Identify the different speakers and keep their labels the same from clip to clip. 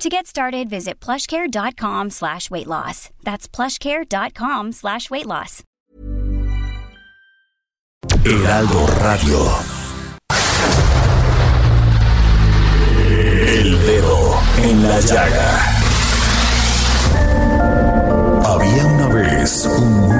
Speaker 1: To get started, visit plushcare.com slash weight loss. That's plushcare.com slash weight loss.
Speaker 2: Heraldo Radio. El dedo en la llaga. Había una vez un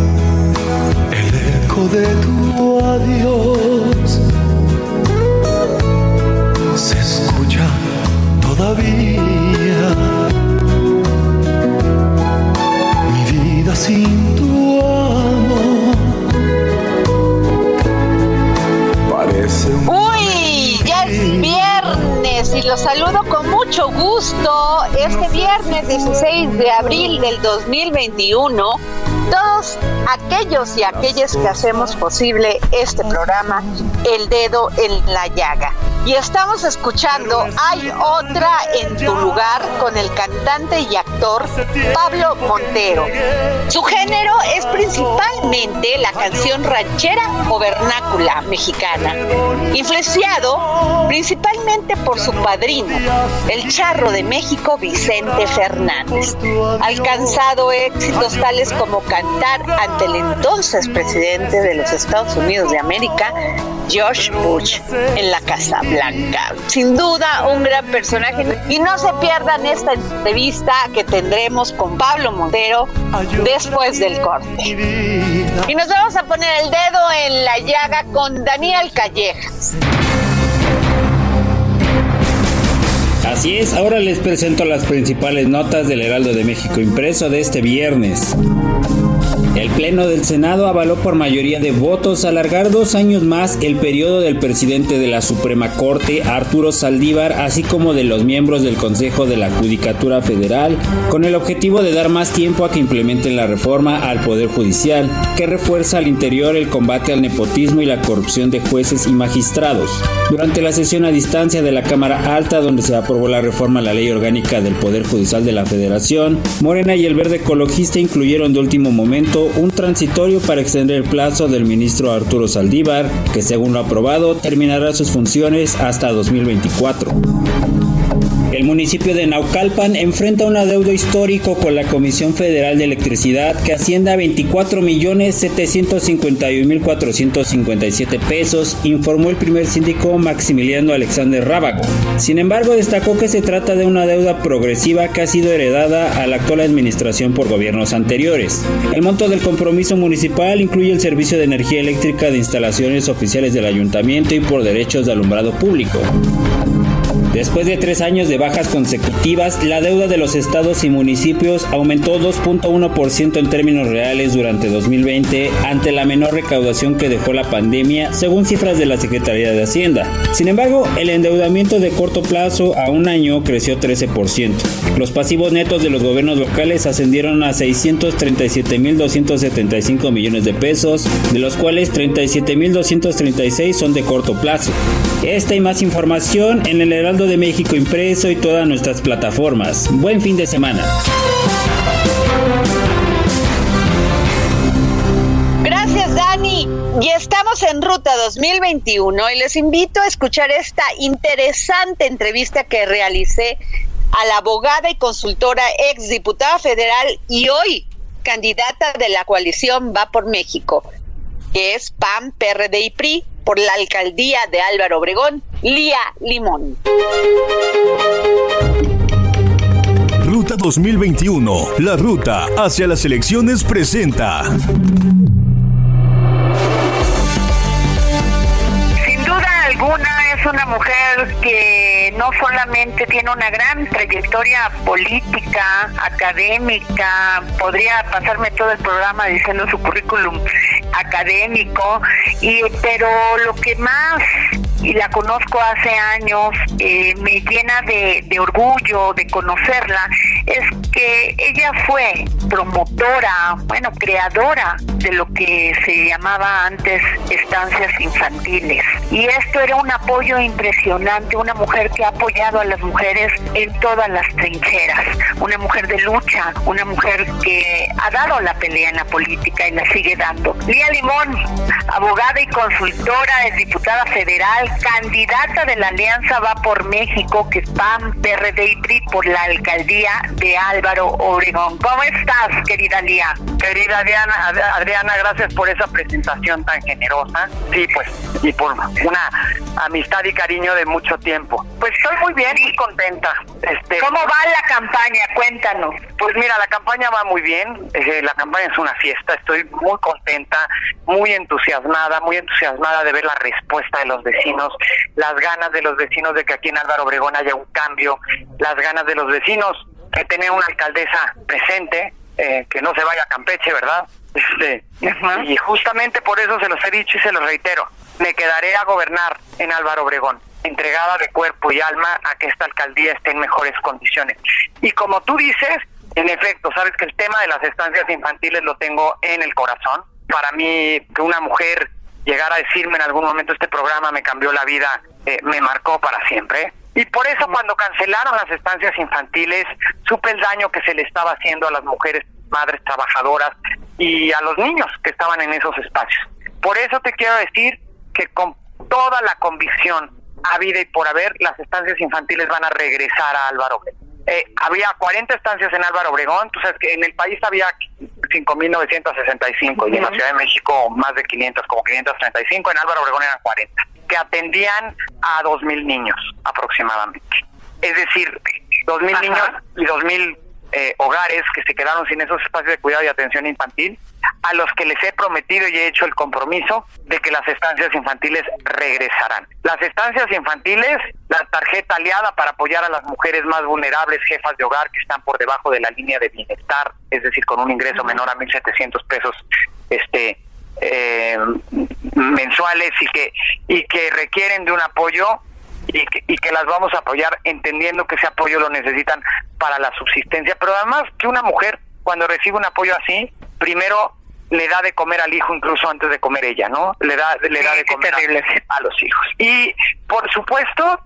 Speaker 3: Eco de tu adiós se escucha todavía. Mi vida sin tu amor parece un
Speaker 4: Uy, ya es viernes y los saludo con mucho gusto. Este viernes 16 de abril del 2021, todos aquellos y aquellas que hacemos posible este programa, El Dedo en la Llaga. Y estamos escuchando Hay otra en tu lugar con el cantante y actor Pablo Montero. Su género es principalmente la canción ranchera o vernácula mexicana, influenciado principalmente por su padrino, el charro de México Vicente Fernández. Alcanzado éxitos tales como cantar ante el entonces presidente de los Estados Unidos de América, George Bush, en la Casa Sin duda, un gran personaje. Y no se pierdan esta entrevista que tendremos con Pablo Montero después del corte. Y nos vamos a poner el dedo en la llaga con Daniel Callejas.
Speaker 5: Así es, ahora les presento las principales notas del Heraldo de México impreso de este viernes. El Pleno del Senado avaló por mayoría de votos alargar dos años más el periodo del presidente de la Suprema Corte, Arturo Saldívar, así como de los miembros del Consejo de la Judicatura Federal, con el objetivo de dar más tiempo a que implementen la reforma al Poder Judicial, que refuerza al interior el combate al nepotismo y la corrupción de jueces y magistrados. Durante la sesión a distancia de la Cámara Alta, donde se aprobó la reforma a la Ley Orgánica del Poder Judicial de la Federación, Morena y el Verde Ecologista incluyeron de último momento un transitorio para extender el plazo del ministro Arturo Saldívar, que según lo aprobado terminará sus funciones hasta 2024. El municipio de Naucalpan enfrenta un adeudo histórico con la Comisión Federal de Electricidad que asciende a 24.751.457 pesos, informó el primer síndico Maximiliano Alexander Rábago. Sin embargo, destacó que se trata de una deuda progresiva que ha sido heredada a la actual administración por gobiernos anteriores. El monto del compromiso municipal incluye el servicio de energía eléctrica de instalaciones oficiales del ayuntamiento y por derechos de alumbrado público. Después de tres años de bajas consecutivas, la deuda de los estados y municipios aumentó 2.1% en términos reales durante 2020 ante la menor recaudación que dejó la pandemia, según cifras de la Secretaría de Hacienda. Sin embargo, el endeudamiento de corto plazo a un año creció 13%. Los pasivos netos de los gobiernos locales ascendieron a 637.275 millones de pesos, de los cuales 37.236 son de corto plazo. Esta y más información en el Heraldo de México impreso y todas nuestras plataformas. Buen fin de semana.
Speaker 4: Gracias, Dani. Y estamos en Ruta 2021 y les invito a escuchar esta interesante entrevista que realicé a la abogada y consultora ex diputada federal y hoy candidata de la coalición Va por México, que es PAN, PRD y PRI, por la alcaldía de Álvaro Obregón, Lía Limón.
Speaker 6: Ruta 2021, la ruta hacia las elecciones presenta.
Speaker 7: Sin duda alguna es una mujer que no solamente tiene una gran trayectoria política, académica, podría pasarme todo el programa diciendo su currículum académico, y pero lo que más y la conozco hace años, eh, me llena de, de, orgullo de conocerla, es que ella fue promotora, bueno, creadora de lo que se llamaba antes estancias infantiles. Y esto era un apoyo impresionante, una mujer que ha apoyado a las mujeres en todas las trincheras, una mujer de lucha, una mujer que ha dado la pelea en la política y la sigue dando. Lía Limón, abogada y consultora, es diputada federal, candidata de la Alianza Va por México, que es PAN, PRD y PRI por la alcaldía de Álvaro Obregón. ¿Cómo estás, querida Lía?
Speaker 8: Querida Diana, Adriana, gracias por esa presentación tan generosa. Sí, pues, y por una amistad y cariño de mucho tiempo. Pues estoy muy bien, y contenta.
Speaker 7: Este, ¿Cómo va la campaña? Cuéntanos.
Speaker 8: Pues mira, la campaña va muy bien. Eh, la campaña es una fiesta. Estoy muy contenta, muy entusiasmada, muy entusiasmada de ver la respuesta de los vecinos, las ganas de los vecinos de que aquí en Álvaro Obregón haya un cambio, las ganas de los vecinos de tener una alcaldesa presente, eh, que no se vaya a Campeche, ¿verdad? Este, y justamente por eso se los he dicho y se los reitero. Me quedaré a gobernar en Álvaro Obregón, entregada de cuerpo y alma a que esta alcaldía esté en mejores condiciones. Y como tú dices, en efecto, sabes que el tema de las estancias infantiles lo tengo en el corazón. Para mí, que una mujer llegara a decirme en algún momento este programa me cambió la vida, eh, me marcó para siempre. Y por eso cuando cancelaron las estancias infantiles, supe el daño que se le estaba haciendo a las mujeres, madres trabajadoras y a los niños que estaban en esos espacios. Por eso te quiero decir que con toda la convicción a vida y por haber, las estancias infantiles van a regresar a Álvaro Obregón. Eh, había 40 estancias en Álvaro Obregón, tú sabes que en el país había 5.965 y en la Ciudad de México más de 500, como 535, en Álvaro Obregón eran 40 que atendían a 2.000 niños aproximadamente. Es decir, 2.000 niños y 2.000 eh, hogares que se quedaron sin esos espacios de cuidado y atención infantil, a los que les he prometido y he hecho el compromiso de que las estancias infantiles regresarán. Las estancias infantiles, la tarjeta aliada para apoyar a las mujeres más vulnerables, jefas de hogar que están por debajo de la línea de bienestar, es decir, con un ingreso menor a 1.700 pesos este eh, mensuales y que y que requieren de un apoyo y que, y que las vamos a apoyar entendiendo que ese apoyo lo necesitan para la subsistencia. Pero además que una mujer cuando recibe un apoyo así primero le da de comer al hijo incluso antes de comer ella no le da le da de comer a, a, los hijos. Y por supuesto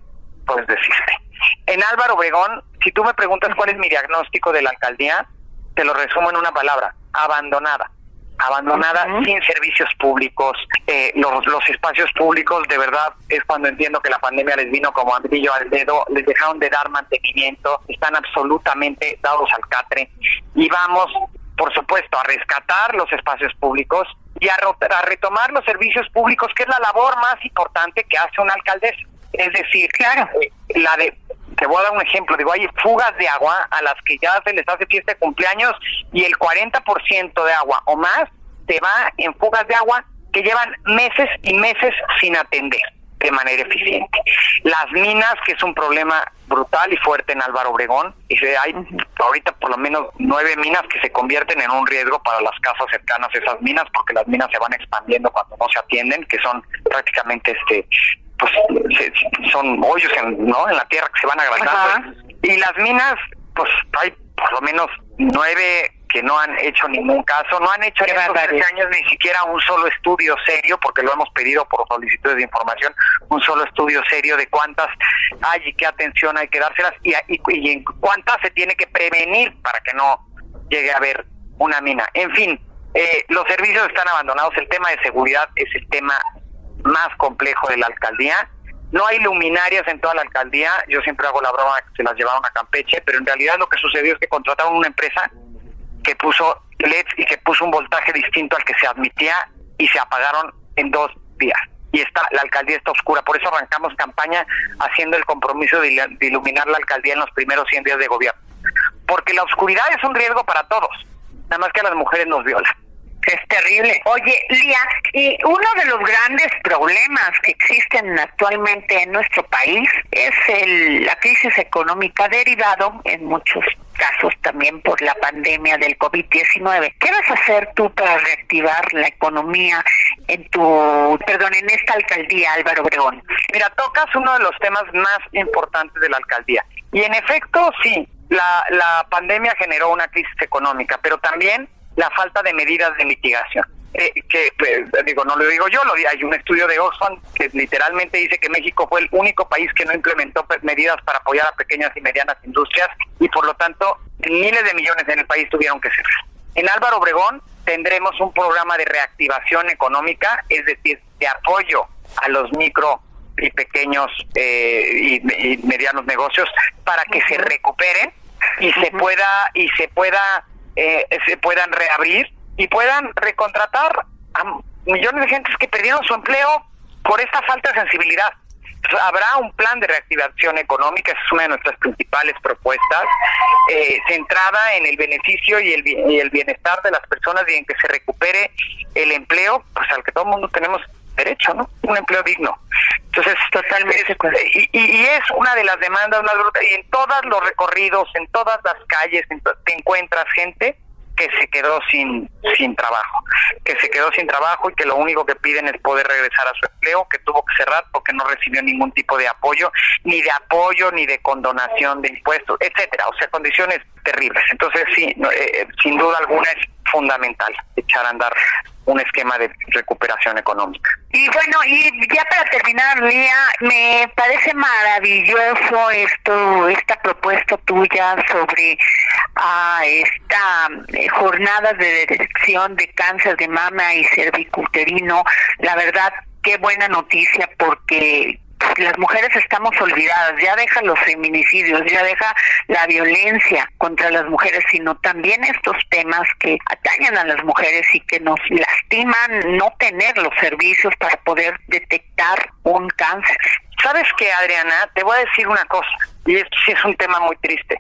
Speaker 8: pues decirte en Álvaro Obregón si tú me preguntas cuál es mi diagnóstico de la alcaldía te lo resumo en una palabra abandonada abandonada, sin servicios públicos. Eh, los, los espacios públicos, de verdad, es cuando entiendo que la pandemia les vino como brillo al dedo, les dejaron de dar mantenimiento, están absolutamente dados al catre. Y vamos, por supuesto, a rescatar los espacios públicos y a, a retomar los servicios públicos, que es la labor más importante que hace una alcaldesa. Es decir, claro, eh, la de te voy a dar un ejemplo, digo, hay fugas de agua a las que ya se les hace fiesta de cumpleaños y el 40% de agua o más se va en fugas de agua que llevan meses y meses sin atender de manera eficiente. Las minas, que es un problema brutal y fuerte en Álvaro Obregón, y hay ahorita por lo menos nueve minas que se convierten en un riesgo para las casas cercanas a esas minas, porque las minas se van expandiendo cuando no se atienden, que son prácticamente este pues son hoyos en, ¿no? en la tierra que se van agrandando. Y las minas, pues hay por lo menos nueve que no han hecho ningún caso, no han hecho en estos años ni siquiera un solo estudio serio, porque lo hemos pedido por solicitudes de información, un solo estudio serio de cuántas hay y qué atención hay que dárselas y, y, y en cuántas se tiene que prevenir para que no llegue a haber una mina. En fin, eh, los servicios están abandonados, el tema de seguridad es el tema más complejo de la alcaldía. No hay luminarias en toda la alcaldía. Yo siempre hago la broma que se las llevaron a Campeche, pero en realidad lo que sucedió es que contrataron una empresa que puso LEDs y que puso un voltaje distinto al que se admitía y se apagaron en dos días. Y está, la alcaldía está oscura. Por eso arrancamos campaña haciendo el compromiso de, iluminar la alcaldía en los primeros 100 días de gobierno. porque la oscuridad es un riesgo para todos, nada más que a las mujeres nos viola.
Speaker 7: Es terrible. Oye, Lía, y uno de los grandes problemas que existen actualmente en nuestro país es el, la crisis económica derivado en muchos casos también por la pandemia del COVID-19. ¿Qué vas a hacer tú para reactivar la economía en tu, perdón, en esta alcaldía, Álvaro Obregón?
Speaker 8: Mira, tocas uno de los temas más importantes de la alcaldía. Y en efecto, sí, la, la pandemia generó una crisis económica, pero también la falta de medidas de mitigación. Eh, que eh, digo, no lo digo yo, lo hay un estudio de Oxfam que literalmente dice que México fue el único país que no implementó medidas para apoyar a pequeñas y medianas industrias y por lo tanto miles de millones en el país tuvieron que cerrar. En Álvaro Obregón tendremos un programa de reactivación económica, es decir, de apoyo a los micro y pequeños eh, y, medianos negocios para que se recuperen y se pueda y se pueda eh, se puedan reabrir y puedan recontratar a millones de gentes que perdieron su empleo por esta falta de sensibilidad. Habrá un plan de reactivación económica, es una de nuestras principales propuestas, eh, centrada en el beneficio y el, y el bienestar de las personas y en que se recupere el empleo, pues al que todo el mundo tenemos derecho, ¿no? Un empleo digno. Entonces, totalmente. y, y, es una de las demandas más brutas. Y en todos los recorridos, en todas las calles, te encuentras gente que se quedó sin sin trabajo, que se quedó sin trabajo y que lo único que piden es poder regresar a su empleo, que tuvo que cerrar porque no recibió ningún tipo de apoyo, ni de apoyo, ni de condonación de impuestos, etcétera, o sea, condiciones terribles. Entonces, sí, eh, eh, sin duda alguna es fundamental echar a andar un esquema de recuperación económica.
Speaker 7: Y bueno, y ya para terminar, Lía, me parece maravilloso esto, esta propuesta tuya sobre ah, esta eh, jornada de detección de cáncer de mama y cervicuterino. La verdad, qué buena noticia porque las mujeres estamos olvidadas, ya deja los feminicidios, ya deja la violencia contra las mujeres, sino también estos temas que atañen a las mujeres y que nos lastiman no tener los servicios para poder detectar un cáncer.
Speaker 8: ¿Sabes qué, Adriana? Te voy a decir una cosa, y esto sí es un tema muy triste.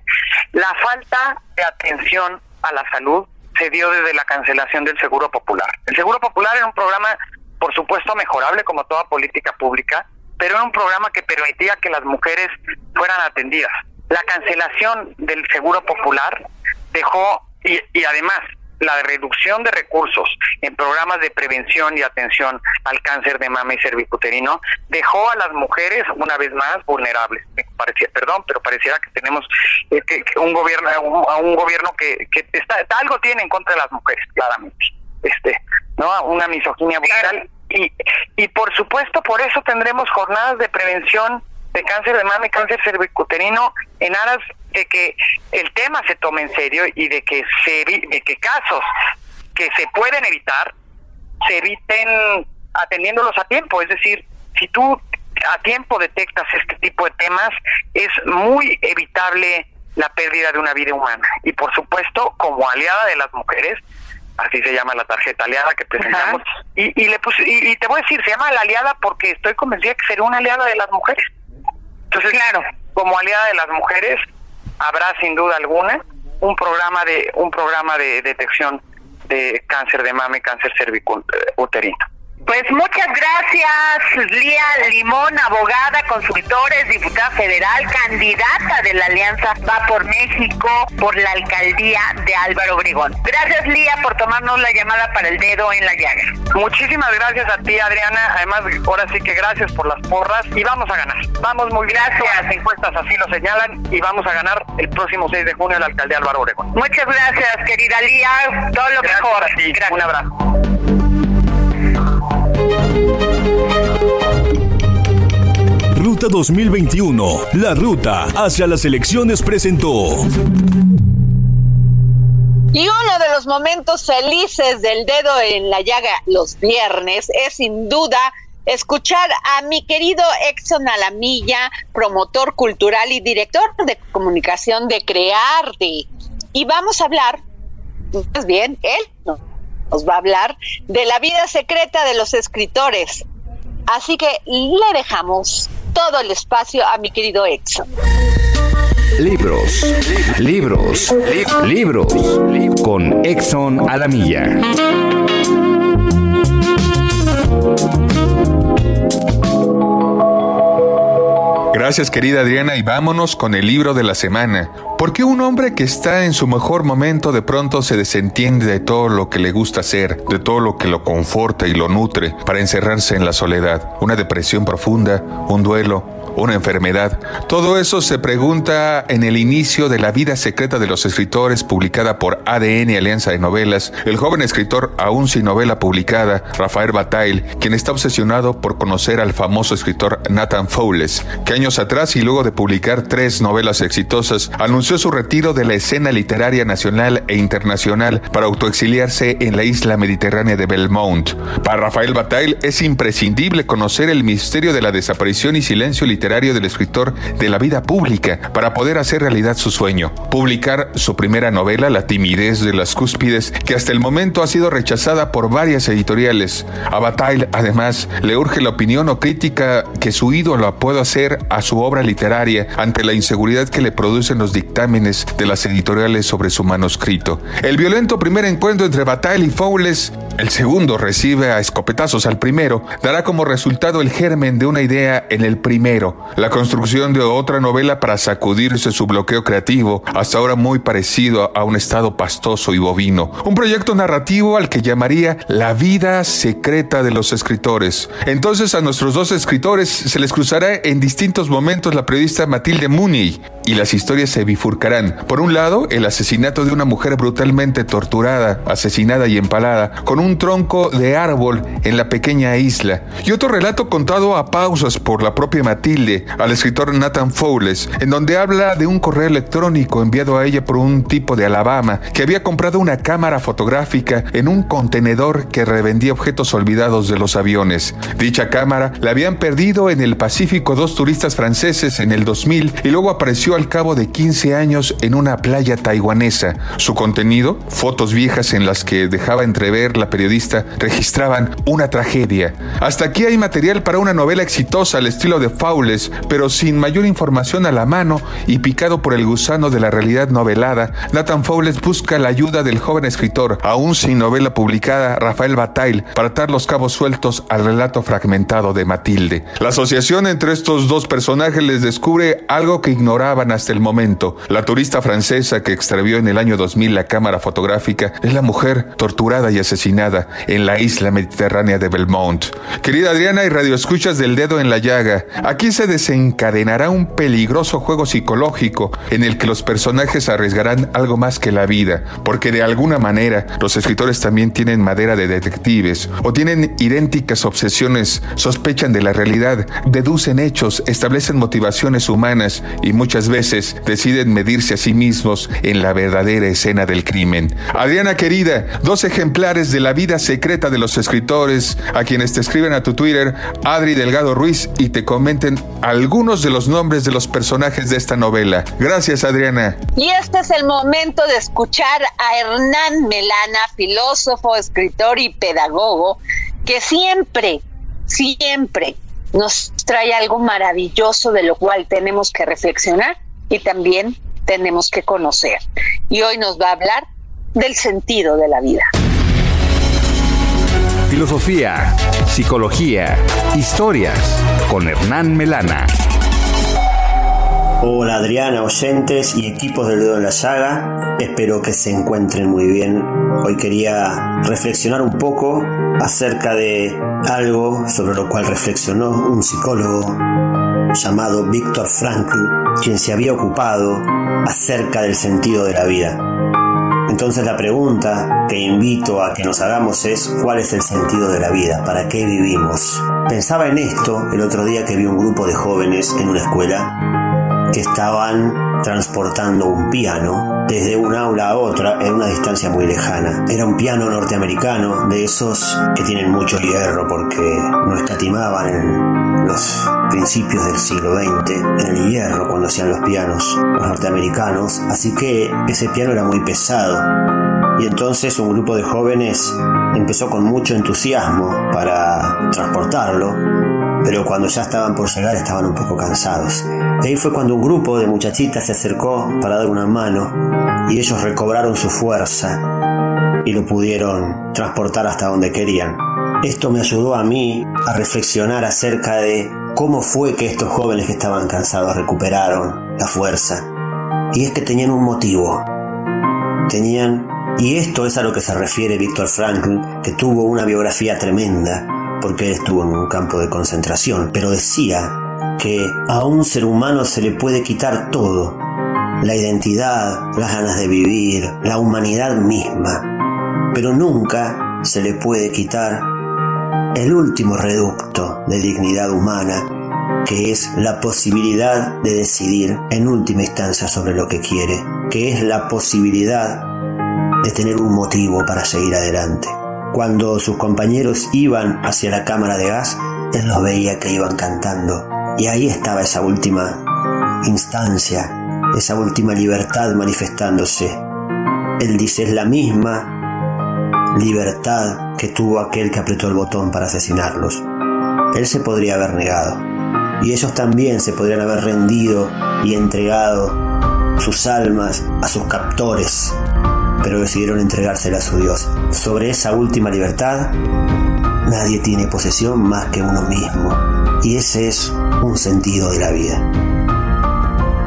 Speaker 8: La falta de atención a la salud se dio desde la cancelación del Seguro Popular. El Seguro Popular era un programa, por supuesto, mejorable como toda política pública, pero era un programa que permitía que las mujeres fueran atendidas. La cancelación del Seguro Popular dejó, y, y además la reducción de recursos en programas de prevención y atención al cáncer de mama y cervicuterino dejó a las mujeres una vez más vulnerables. Parecía, perdón, pero pareciera que tenemos eh, un gobierno a un gobierno que, que está algo tiene en contra de las mujeres, claramente. Este, ¿no? Una misoginia brutal y, y por supuesto, por eso tendremos jornadas de prevención de cáncer de mama y cáncer cervicuterino en aras de que el tema se tome en serio y de que se de que casos que se pueden evitar se eviten atendiéndolos a tiempo, es decir, si tú a tiempo detectas este tipo de temas es muy evitable la pérdida de una vida humana. Y por supuesto como aliada de las mujeres así se llama la tarjeta aliada que presentamos. Y, y, le puse, y, te voy a decir, se llama la aliada porque estoy convencida que será una aliada de las mujeres. Entonces, claro, como aliada de las mujeres, habrá sin duda alguna un programa de un programa de detección de cáncer de mama y cáncer cervicuterino.
Speaker 7: Pues muchas gracias, Lía Limón, abogada, consultores, diputada federal, candidata de la Alianza Va por México por la alcaldía de Álvaro Obregón. Gracias, Lía, por tomarnos la llamada para el dedo en la llaga.
Speaker 8: Muchísimas gracias a ti, Adriana. Además, ahora sí que gracias por las porras y vamos a ganar. Vamos muy gracias. Las encuestas así lo señalan y vamos a ganar el próximo 6 de junio la alcaldía Álvaro Obregón.
Speaker 7: Muchas gracias, querida Lía. Todo lo mejor.
Speaker 8: A Un abrazo.
Speaker 2: Ruta 2021, la ruta hacia las elecciones presentó.
Speaker 4: Y uno de los momentos felices del dedo en la llaga los viernes es sin duda escuchar a mi querido Exxon Alamilla, promotor cultural y director de comunicación de Crearte. Y vamos a hablar, más bien, él nos va a hablar de la vida secreta de los escritores. Así que le dejamos todo el espacio a mi querido Exxon.
Speaker 9: Libros, libros, libros, con Exxon Alamilla.
Speaker 10: Gracias querida Adriana y vámonos con el libro de la semana. ¿Por qué un hombre que está en su mejor momento de pronto se desentiende de todo lo que le gusta hacer, de todo lo que lo conforta y lo nutre para encerrarse en la soledad? Una depresión profunda, un duelo, una enfermedad. Todo eso se pregunta en el inicio de La vida secreta de los escritores, publicada por ADN Alianza de Novelas, el joven escritor aún sin novela publicada, Rafael Bataille, quien está obsesionado por conocer al famoso escritor Nathan Fowles, que años atrás y luego de publicar tres novelas exitosas, anunció su retiro de la escena literaria nacional e internacional para autoexiliarse en la isla mediterránea de Belmont. Para Rafael Bataille es imprescindible conocer el misterio de la desaparición y silencio literario del escritor de la vida pública para poder hacer realidad su sueño, publicar su primera novela, La timidez de las cúspides, que hasta el momento ha sido rechazada por varias editoriales. A Bataille, además, le urge la opinión o crítica que su ídolo pueda hacer a su obra literaria ante la inseguridad que le producen los dictámenes de las editoriales sobre su manuscrito. El violento primer encuentro entre Bataille y Fowles, el segundo recibe a escopetazos al primero, dará como resultado el germen de una idea en el primero, la construcción de otra novela para sacudirse su bloqueo creativo, hasta ahora muy parecido a un estado pastoso y bovino. Un proyecto narrativo al que llamaría La vida secreta de los escritores. Entonces a nuestros dos escritores se les cruzará en distintos momentos la periodista Matilde Mooney y las historias se bifurcarán. Por un lado, el asesinato de una mujer brutalmente torturada, asesinada y empalada con un tronco de árbol en la pequeña isla. Y otro relato contado a pausas por la propia Matilde al escritor Nathan Fowles, en donde habla de un correo electrónico enviado a ella por un tipo de Alabama que había comprado una cámara fotográfica en un contenedor que revendía objetos olvidados de los aviones. Dicha cámara la habían perdido en el Pacífico dos turistas franceses en el 2000 y luego apareció al cabo de 15 años en una playa taiwanesa. Su contenido, fotos viejas en las que dejaba entrever la periodista, registraban una tragedia. Hasta aquí hay material para una novela exitosa al estilo de Fowles pero sin mayor información a la mano y picado por el gusano de la realidad novelada, Nathan Fowles busca la ayuda del joven escritor, aún sin novela publicada, Rafael Bataille, para atar los cabos sueltos al relato fragmentado de Matilde. La asociación entre estos dos personajes les descubre algo que ignoraban hasta el momento. La turista francesa que extravió en el año 2000 la cámara fotográfica es la mujer torturada y asesinada en la isla mediterránea de Belmont. Querida Adriana y Radio Escuchas del Dedo en la Llaga, aquí se desencadenará un peligroso juego psicológico en el que los personajes arriesgarán algo más que la vida, porque de alguna manera los escritores también tienen madera de detectives o tienen idénticas obsesiones, sospechan de la realidad, deducen hechos, establecen motivaciones humanas y muchas veces deciden medirse a sí mismos en la verdadera escena del crimen. Adriana querida, dos ejemplares de la vida secreta de los escritores a quienes te escriben a tu Twitter, Adri Delgado Ruiz, y te comenten algunos de los nombres de los personajes de esta novela. Gracias, Adriana.
Speaker 4: Y este es el momento de escuchar a Hernán Melana, filósofo, escritor y pedagogo, que siempre, siempre nos trae algo maravilloso de lo cual tenemos que reflexionar y también tenemos que conocer. Y hoy nos va a hablar del sentido de la vida.
Speaker 9: Filosofía, psicología, historias con Hernán Melana.
Speaker 11: Hola Adriana, oyentes y equipos del dedo en la llaga, espero que se encuentren muy bien. Hoy quería reflexionar un poco acerca de algo sobre lo cual reflexionó un psicólogo llamado Víctor Frankl, quien se había ocupado acerca del sentido de la vida. Entonces la pregunta que invito a que nos hagamos es ¿cuál es el sentido de la vida? ¿Para qué vivimos? Pensaba en esto el otro día que vi un grupo de jóvenes en una escuela que estaban transportando un piano desde un aula a otra en una distancia muy lejana. Era un piano norteamericano de esos que tienen mucho hierro porque no escatimaban en los principios del siglo XX en el hierro cuando hacían los pianos los norteamericanos, así que ese piano era muy pesado. Y entonces un grupo de jóvenes empezó con mucho entusiasmo para transportarlo pero cuando ya estaban por llegar estaban un poco cansados. Y ahí fue cuando un grupo de muchachitas se acercó para dar una mano y ellos recobraron su fuerza y lo pudieron transportar hasta donde querían. Esto me ayudó a mí a reflexionar acerca de cómo fue que estos jóvenes que estaban cansados recuperaron la fuerza. Y es que tenían un motivo. Tenían, y esto es a lo que se refiere Víctor Frankl, que tuvo una biografía tremenda, porque él estuvo en un campo de concentración, pero decía que a un ser humano se le puede quitar todo, la identidad, las ganas de vivir, la humanidad misma, pero nunca se le puede quitar el último reducto de dignidad humana, que es la posibilidad de decidir en última instancia sobre lo que quiere, que es la posibilidad de tener un motivo para seguir adelante. Cuando sus compañeros iban hacia la cámara de gas, él los veía que iban cantando. Y ahí estaba esa última instancia, esa última libertad manifestándose. Él dice, es la misma libertad que tuvo aquel que apretó el botón para asesinarlos. Él se podría haber negado. Y ellos también se podrían haber rendido y entregado sus almas a sus captores pero decidieron entregársela a su Dios. Sobre esa última libertad, nadie tiene posesión más que uno mismo, y ese es un sentido de la vida.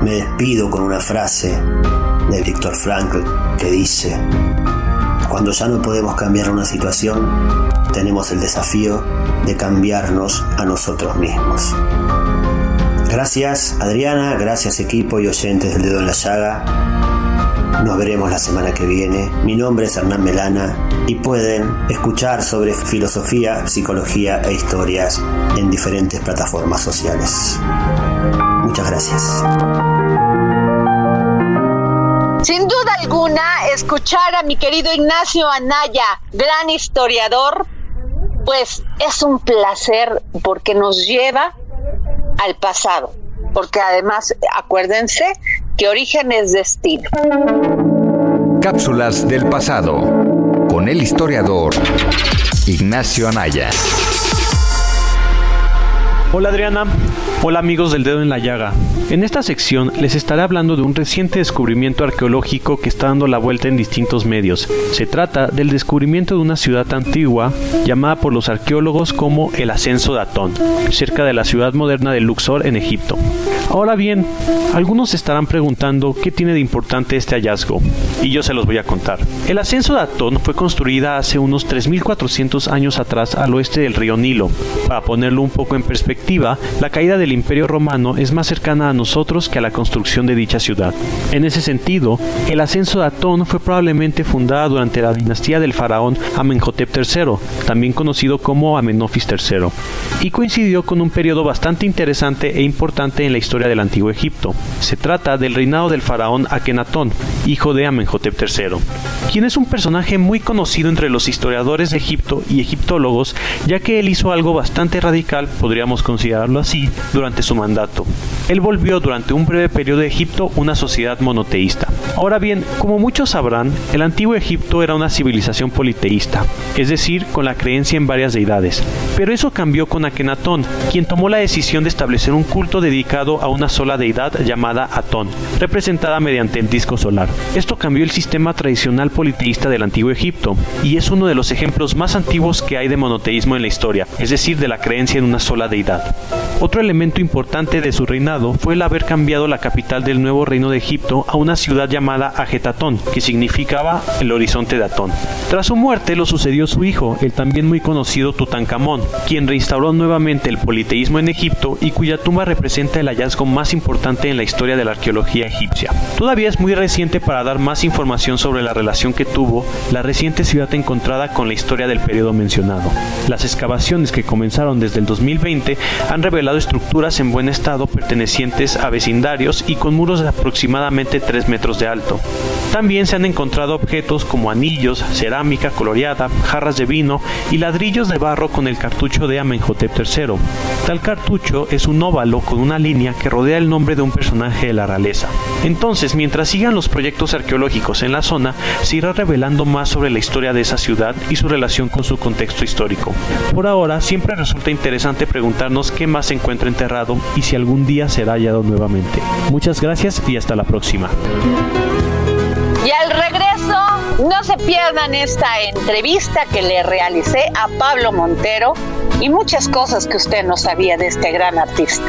Speaker 11: Me despido con una frase de Víctor Frankl que dice, cuando ya no podemos cambiar una situación, tenemos el desafío de cambiarnos a nosotros mismos. Gracias Adriana, gracias equipo y oyentes del dedo en la llaga. Nos veremos la semana que viene. Mi nombre es Hernán Melana y pueden escuchar sobre filosofía, psicología e historias en diferentes plataformas sociales. Muchas gracias.
Speaker 4: Sin duda alguna, escuchar a mi querido Ignacio Anaya, gran historiador, pues es un placer porque nos lleva al pasado. Porque además, acuérdense que origen es destino.
Speaker 9: Cápsulas del pasado con el historiador Ignacio Anaya.
Speaker 12: Hola Adriana, hola amigos del dedo en la llaga. En esta sección les estaré hablando de un reciente descubrimiento arqueológico que está dando la vuelta en distintos medios. Se trata del descubrimiento de una ciudad antigua llamada por los arqueólogos como el Ascenso de Atón, cerca de la ciudad moderna de Luxor en Egipto. Ahora bien, algunos estarán preguntando qué tiene de importante este hallazgo, y yo se los voy a contar. El Ascenso de Atón fue construida hace unos 3.400 años atrás al oeste del río Nilo. Para ponerlo un poco en perspectiva, la caída del Imperio Romano es más cercana a nosotros que a la construcción de dicha ciudad. En ese sentido, el ascenso de Atón fue probablemente fundada durante la dinastía del faraón Amenhotep III, también conocido como Amenofis III, y coincidió con un periodo bastante interesante e importante en la historia del antiguo Egipto. Se trata del reinado del faraón Akenatón, hijo de Amenhotep III, quien es un personaje muy conocido entre los historiadores de Egipto y egiptólogos, ya que él hizo algo bastante radical, podríamos considerarlo así, durante su mandato. Él volvió durante un breve periodo de Egipto una sociedad monoteísta. Ahora bien, como muchos sabrán, el antiguo Egipto era una civilización politeísta, es decir, con la creencia en varias deidades. Pero eso cambió con Akenatón, quien tomó la decisión de establecer un culto dedicado a una sola deidad llamada Atón, representada mediante el disco solar. Esto cambió el sistema tradicional politeísta del antiguo Egipto, y es uno de los ejemplos más antiguos que hay de monoteísmo en la historia, es decir, de la creencia en una sola deidad. Otro elemento importante de su reinado fue el haber cambiado la capital del nuevo reino de Egipto a una ciudad llamada Agetatón, que significaba el horizonte de Atón. Tras su muerte lo sucedió su hijo, el también muy conocido Tutankamón, quien reinstauró nuevamente el politeísmo en Egipto y cuya tumba representa el hallazgo más importante en la historia de la arqueología egipcia. Todavía es muy reciente para dar más información sobre la relación que tuvo la reciente ciudad encontrada con la historia del periodo mencionado. Las excavaciones que comenzaron desde el 2020 han revelado estructuras en buen estado pertenecientes a vecindarios y con muros de aproximadamente 3 metros de Alto. También se han encontrado objetos como anillos, cerámica coloreada, jarras de vino y ladrillos de barro con el cartucho de Amenhotep III. Tal cartucho es un óvalo con una línea que rodea el nombre de un personaje de la realeza. Entonces, mientras sigan los proyectos arqueológicos en la zona, se irá revelando más sobre la historia de esa ciudad y su relación con su contexto histórico. Por ahora, siempre resulta interesante preguntarnos qué más se encuentra enterrado y si algún día será hallado nuevamente. Muchas gracias y hasta la próxima.
Speaker 4: Y al regreso, no se pierdan esta entrevista que le realicé a Pablo Montero y muchas cosas que usted no sabía de este gran artista.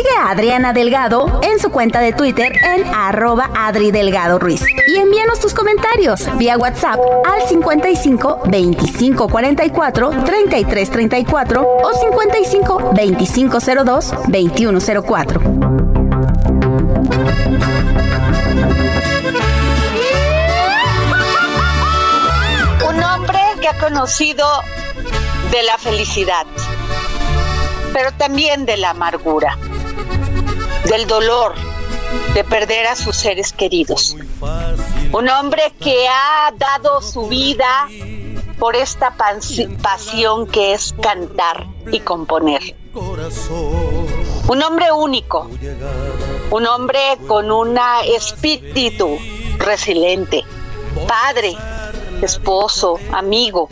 Speaker 13: Sigue a Adriana Delgado en su cuenta de Twitter en arroba Adri Delgado Ruiz. Y envíanos tus comentarios vía WhatsApp al 55 25 44 33 34 o 55 25 02 21 04.
Speaker 4: Un hombre que ha conocido de la felicidad, pero también de la amargura, del dolor de perder a sus seres queridos. Un hombre que ha dado su vida por esta pasión que es cantar y componer. Un hombre único, un hombre con un espíritu resiliente, padre, esposo, amigo.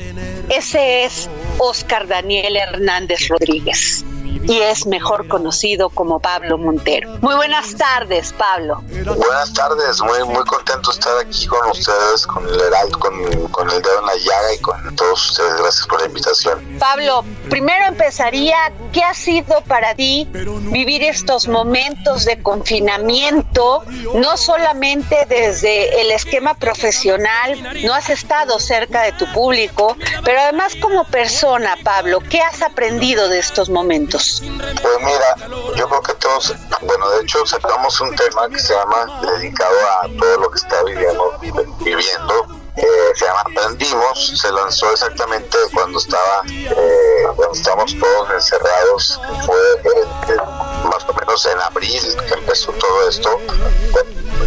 Speaker 4: Ese es Oscar Daniel Hernández Rodríguez y es mejor conocido como Pablo Montero. Muy buenas tardes, Pablo.
Speaker 14: Buenas tardes, muy muy contento de estar aquí con ustedes, con el Heraldo, con, con el dedo en la llaga y con todos ustedes. Gracias por la invitación.
Speaker 4: Pablo, primero empezaría, ¿qué ha sido para ti vivir estos momentos de confinamiento? No solamente desde el esquema profesional, no has estado cerca de tu público, pero además como persona, Pablo, ¿qué has aprendido de estos momentos?
Speaker 14: Pues mira, yo creo que todos, bueno, de hecho sacamos un tema que se llama dedicado a todo lo que está viviendo, viviendo eh, se llama Aprendimos, se lanzó exactamente cuando estaba, eh, cuando estábamos todos encerrados, fue eh, más o en abril empezó todo esto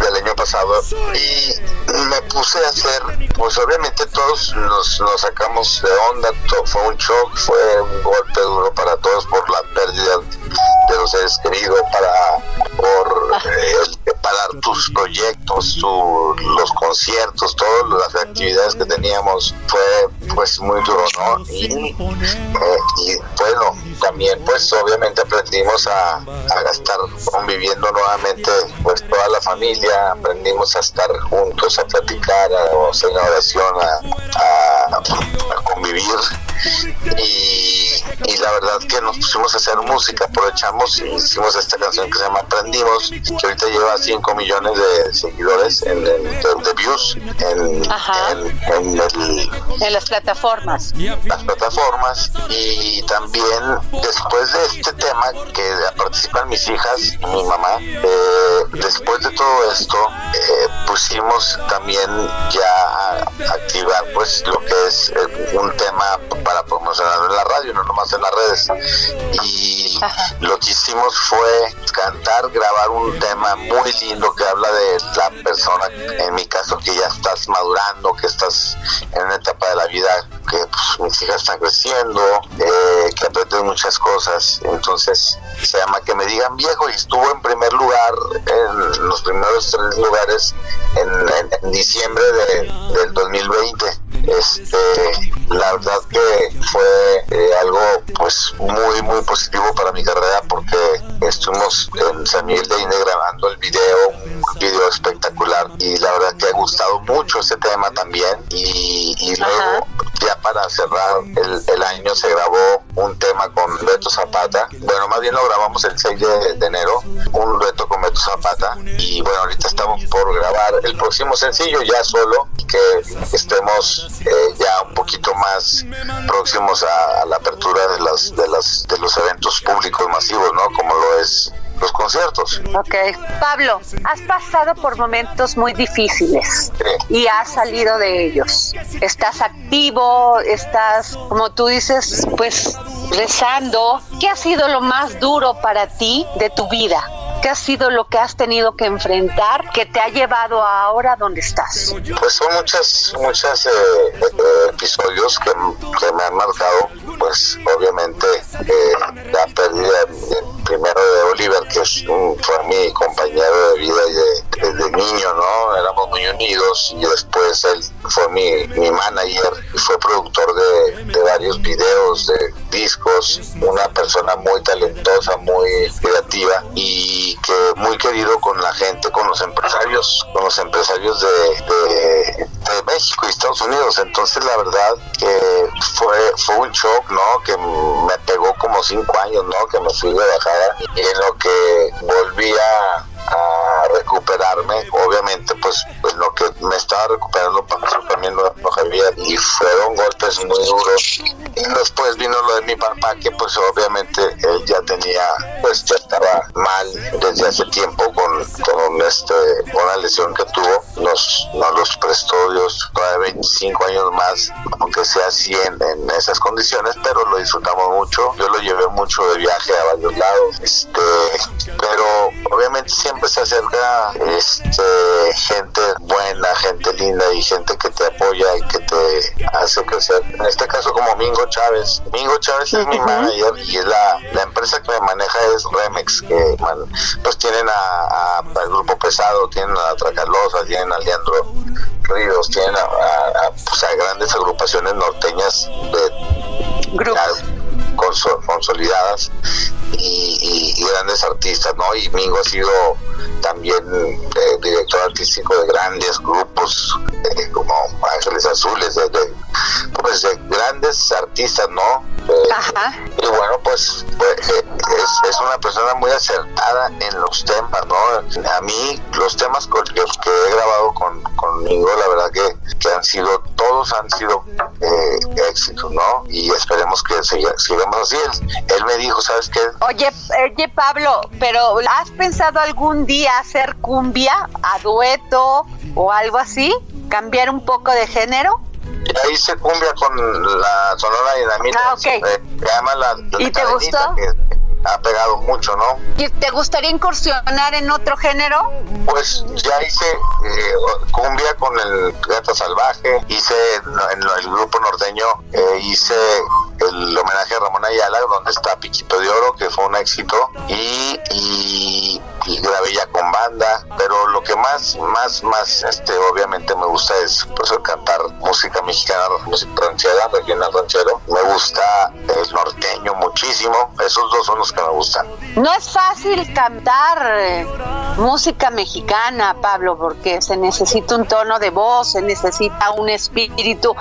Speaker 14: del año pasado y me puse a hacer, pues obviamente todos nos, nos sacamos de onda, fue un shock, fue un golpe duro para todos por la pérdida de los seres queridos, para por eh, tus proyectos, tu, los conciertos, todas las actividades que teníamos, fue pues muy duro, ¿no? Y, eh, bueno, también pues obviamente aprendimos a, a estar conviviendo nuevamente pues toda la familia, aprendimos a estar juntos, a platicar, a hacer una oración, a, a, a convivir y, y, la verdad que nos pusimos a hacer música, aprovechamos y hicimos esta canción que se llama Aprendimos, que ahorita lleva 5 millones de seguidores en, en de, views en, en, en, el,
Speaker 4: en las plataformas.
Speaker 14: Las plataformas y también después de este tema que participan mis hijas y mi mamá, eh, después de todo esto eh, pusimos también ya a activar pues lo que es eh, un tema para promocionarlo en la radio, no nomás en las redes. Y lo que hicimos fue cantar, grabar un tema muy lindo que habla de la persona, en mi caso que ya estás madurando, que estás en una etapa de la vida que pues, mis hijas están creciendo, eh, que aprenden muchas cosas. Entonces se llama Que me digan viejo y estuvo en primer lugar, en los primeros tres lugares en, diciembre del 2020. Este, la verdad que fue eh, algo pues muy muy positivo para mi carrera porque estuvimos en San Miguel de Ine grabando el video, un video espectacular y la verdad que ha gustado mucho ese tema también y, luego ya para cerrar el, año se grabó un tema con Beto Zapata, bueno más bien lo grabamos el 6 de, enero, un dueto con Beto Zapata y bueno ahorita estamos por grabar el próximo sencillo ya solo que estemos eh, ya un poquito más próximos a, la apertura de las de las de los eventos públicos masivos, ¿no? Como lo es los conciertos.
Speaker 4: Ok. Pablo, has pasado por momentos muy difíciles y has salido de ellos. Estás activo, estás, como tú dices, pues rezando. ¿Qué ha sido lo más duro para ti de tu vida? ¿Qué ha sido lo que has tenido que enfrentar que te ha llevado ahora donde estás?
Speaker 14: Pues son muchas, muchas eh, eh, episodios que, me han marcado, pues obviamente eh, la pérdida primero de Oliver, que es fue mi compañero de vida y de, niño, ¿no? Éramos muy unidos y después él fue mi, mi manager y fue productor de, de varios videos, de discos, una persona muy talentosa, muy creativa y que muy querido con la gente, con los empresarios, con los empresarios de, de, México y Estados Unidos. Entonces la verdad que fue, fue un shock, ¿no? Que me pegó como cinco años, ¿no? Que me fui de bajada y en lo que volvía a recuperarme. Obviamente, pues, pues lo que me estaba recuperando también lo, lo había y fueron golpes muy duros. Y después vino lo de mi papá, que pues obviamente él ya tenía, pues ya estaba mal desde hace tiempo con, con este, una lesión que tuvo. Nos, nos los prestó Dios de 25 años más, aunque sea así en, esas condiciones, pero lo disfrutamos mucho. Yo lo llevé mucho de viaje a varios lados, este, pero obviamente siempre se acerca este, gente buena, gente linda y gente que te apoya y que te hace crecer. En este caso como Mingo Chávez. Mingo Chávez es mi manager y es la, la, empresa que me maneja es Remex, que pues tienen a, al grupo pesado, tienen a Tracalosa, tienen a Leandro Ríos, tienen a, pues, grandes agrupaciones norteñas de
Speaker 4: grupos
Speaker 14: consolidadas y, grandes artistas, ¿no? Y Mingo ha sido también eh, director artístico de grandes grupos eh, como Ángeles Azules, de, pues de grandes artistas, ¿no?
Speaker 4: Ajá.
Speaker 14: Y bueno, pues, pues eh, es, es, una persona muy acertada en los temas, ¿no? A mí los temas con los que he grabado con, conmigo, la verdad que, que han sido, todos han sido éxitos, ¿no? Y esperemos que sigamos así. Él, me dijo, ¿sabes qué?
Speaker 4: Oye, oye Pablo, pero ¿has pensado algún día hacer cumbia a dueto o algo así? ¿Cambiar un poco de género?
Speaker 14: Ya hice cumbia con la Sonora Dinamita.
Speaker 4: Ah, ok.
Speaker 14: Eh, llama la,
Speaker 4: ¿Y te gustó?
Speaker 14: ha pegado mucho, ¿no?
Speaker 4: ¿Y te gustaría incursionar en otro género?
Speaker 14: Pues ya hice eh, cumbia con el Gato Salvaje, hice en el grupo norteño, eh, hice el homenaje a Ramón Ayala, donde está Piquito de Oro, que fue un éxito, y, y, grabé ya con banda, pero lo que más, más, más, este, obviamente me gusta es pues cantar música mexicana, música ranchera, regional ranchero, me gusta el norteño muchísimo, esos dos son los que me gustan.
Speaker 4: No es fácil cantar eh, música mexicana, Pablo, porque se necesita un tono de voz, se necesita un espíritu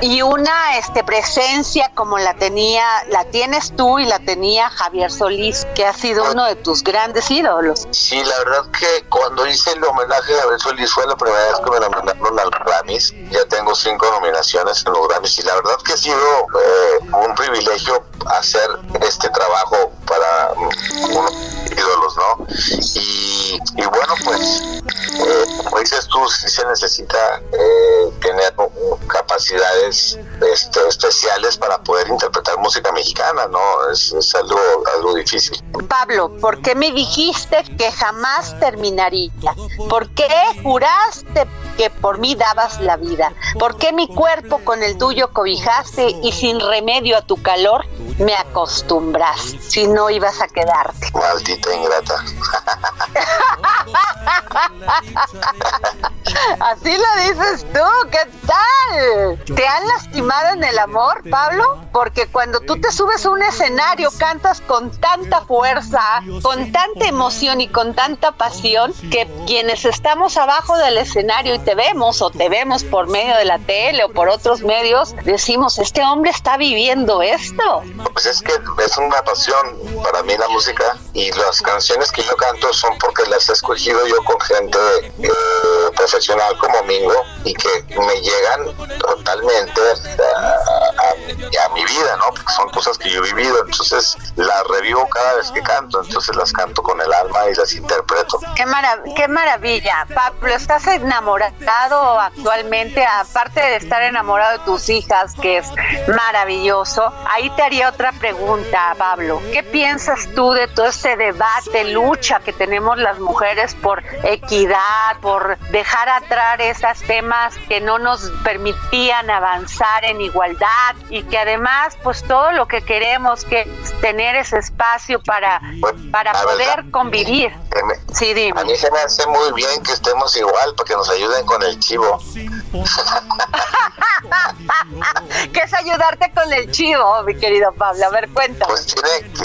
Speaker 4: y una este presencia como la tenía, la tienes tú y la tenía Javier Solís, que ha sido uno de tus grandes ídolos.
Speaker 14: Sí, la verdad que cuando hice el homenaje a Javier Solís fue la primera vez que me nominaron al Grammys. Ya tengo cinco nominaciones en los Grammys y la verdad que ha sido eh, un privilegio hacer este trabajo para unos ídolos, ¿no? Y, bueno, pues, eh, como dices tú, sí se necesita eh, capacidades este, especiales para poder interpretar música mexicana, ¿no? Es, es algo, algo difícil.
Speaker 4: Pablo, ¿por qué me dijiste que jamás terminaría? ¿Por qué juraste que por mí dabas la vida? ¿Por qué mi cuerpo con el tuyo cobijaste y sin remedio a tu calor me acostumbras si no ibas a quedarte?
Speaker 14: Maldita ingrata.
Speaker 4: Así lo dices tú, ¿qué tal? ¿Te han lastimado en el amor, Pablo? Porque cuando tú te subes a un escenario cantas con tanta fuerza, con tanta emoción y con tanta pasión que quienes estamos abajo del escenario y te vemos o te vemos por medio de la tele o por otros medios, decimos, este hombre está viviendo esto.
Speaker 14: Pues es que es una pasión para mí la música y las canciones que yo canto son porque las he escogido yo con gente eh, profesional como Mingo y que me llegan totalmente a, a, mi vida, ¿no? Porque son cosas que yo he vivido, entonces las revivo cada vez que canto, entonces las canto con el alma y las interpreto.
Speaker 4: Qué, qué maravilla, Pablo, ¿estás enamorado actualmente? Aparte de estar enamorado de tus hijas, que es maravilloso, ahí te haría otra pregunta, Pablo. ¿Qué piensas tú de todo este debate, lucha que tenemos las mujeres por equidad, por dejar atrás esos temas que no nos permitían avanzar en igualdad y que además pues todo lo que queremos que tener ese espacio para, para poder convivir. Sí, dime.
Speaker 14: A mí se me hace muy bien que estemos igual para que nos ayuden con el chivo.
Speaker 4: ¿Qué es ayudarte con el chivo, mi querido Pablo? A ver, cuenta.
Speaker 14: Pues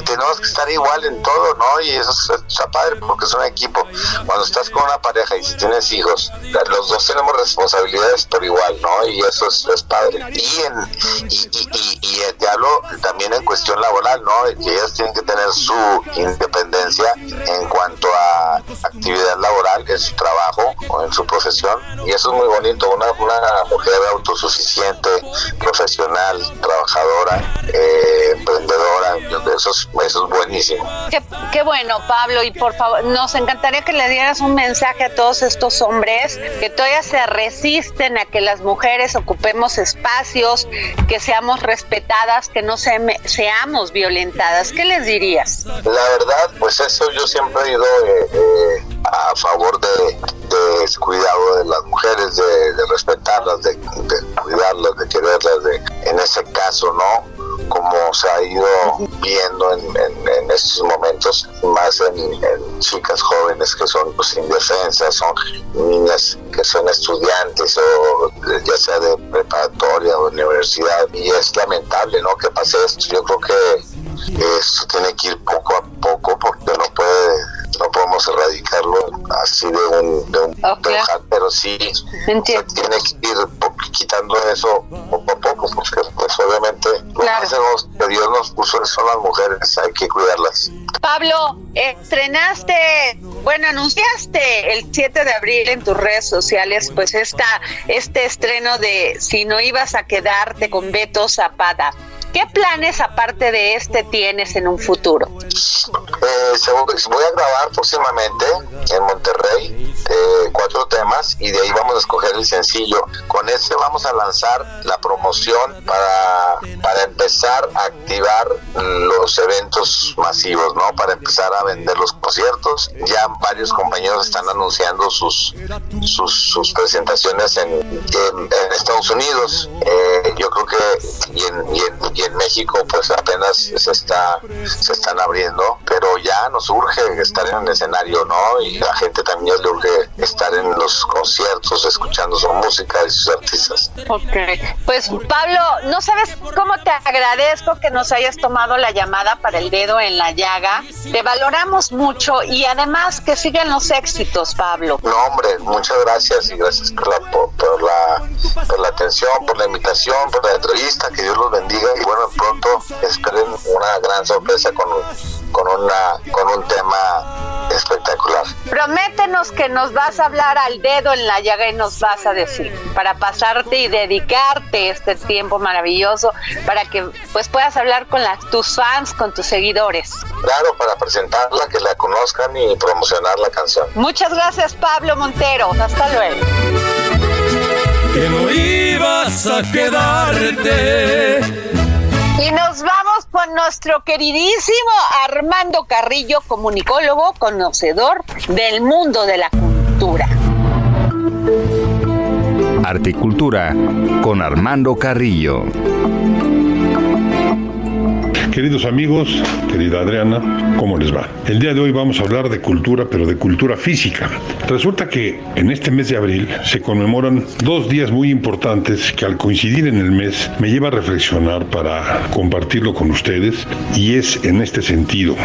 Speaker 14: tenemos que estar igual en todo, ¿no? Y eso está padre porque es un equipo. Cuando estás con una pareja y si tienes hijos, los dos tenemos responsabilidades por igual, ¿no? Y eso es, padre. Y, en, y, y, y, te hablo también en cuestión laboral, ¿no? Que ellas tienen que tener su independencia en cuanto a actividad laboral, en su trabajo o en su profesión. Y eso es muy bonito. Una, una mujer autosuficiente, profesional, trabajadora, eh, emprendedora, eso es, eso es buenísimo.
Speaker 4: Qué, qué bueno, Pablo. Y por favor, nos encantaría que le dieras un mensaje a todos estos hombres que todavía se resisten a que las mujeres ocupemos espacios, que seamos respetadas, que no se, seamos violentadas. ¿Qué les dirías?
Speaker 14: La verdad, pues eso yo siempre he ido eh, eh, a favor de, de cuidado de las mujeres, de, de respetarlas, de, de, cuidarlas, de quererlas, de, en ese caso, ¿no? Como se ha ido viendo en, en, en estos momentos, más en, en, chicas jóvenes que son pues, indefensas, son niñas que son estudiantes o ya sea de preparatoria o universidad, y es lamentable, ¿no? Que pase esto. Yo creo que esto tiene que ir poco a poco porque no puede no podemos erradicarlo así de un, de un okay. pero sí se tiene que ir quitando eso poco a poco, porque pues obviamente claro. lo que Dios nos puso son las mujeres, hay que cuidarlas.
Speaker 4: Pablo, estrenaste, bueno, anunciaste el 7 de abril en tus redes sociales, pues esta, este estreno de Si no ibas a quedarte con Beto Zapata. ¿Qué planes aparte de este tienes en un futuro?
Speaker 14: Eh, voy a grabar próximamente en Monterrey eh, cuatro temas y de ahí vamos a escoger el sencillo. Con ese vamos a lanzar la promoción para, para empezar a activar los eventos masivos, ¿no? Para empezar a vender los conciertos. Ya varios compañeros están anunciando sus sus, sus presentaciones en, en, Estados Unidos. Eh, yo creo que y en y en México pues apenas se está se están abriendo pero ya nos urge estar en el escenario no y la gente también le urge estar en los conciertos escuchando su música y sus artistas.
Speaker 4: Ok pues Pablo no sabes cómo te agradezco que nos hayas tomado la llamada para el dedo en la llaga te valoramos mucho y además que sigan los éxitos Pablo.
Speaker 14: No hombre muchas gracias y gracias por la por, por la por la atención por la invitación por la entrevista que Dios los bendiga. y bueno, pronto esperen una gran sorpresa con, con, una, con un tema espectacular.
Speaker 4: Prométenos que nos vas a hablar al dedo en la llaga y nos vas a decir, para pasarte y dedicarte este tiempo maravilloso, para que pues puedas hablar con la, tus fans, con tus seguidores.
Speaker 14: Claro, para presentarla, que la conozcan y promocionar la canción.
Speaker 4: Muchas gracias Pablo Montero, hasta luego.
Speaker 3: Que no ibas
Speaker 15: a quedarte.
Speaker 4: Y nos vamos con nuestro queridísimo Armando Carrillo, comunicólogo, conocedor del mundo de la cultura.
Speaker 9: Articultura con Armando Carrillo.
Speaker 16: Queridos amigos, querida Adriana, ¿cómo les va? El día de hoy vamos a hablar de cultura, pero de cultura física. Resulta que en este mes de abril se conmemoran dos días muy importantes que al coincidir en el mes me lleva a reflexionar para compartirlo con ustedes y es en este sentido.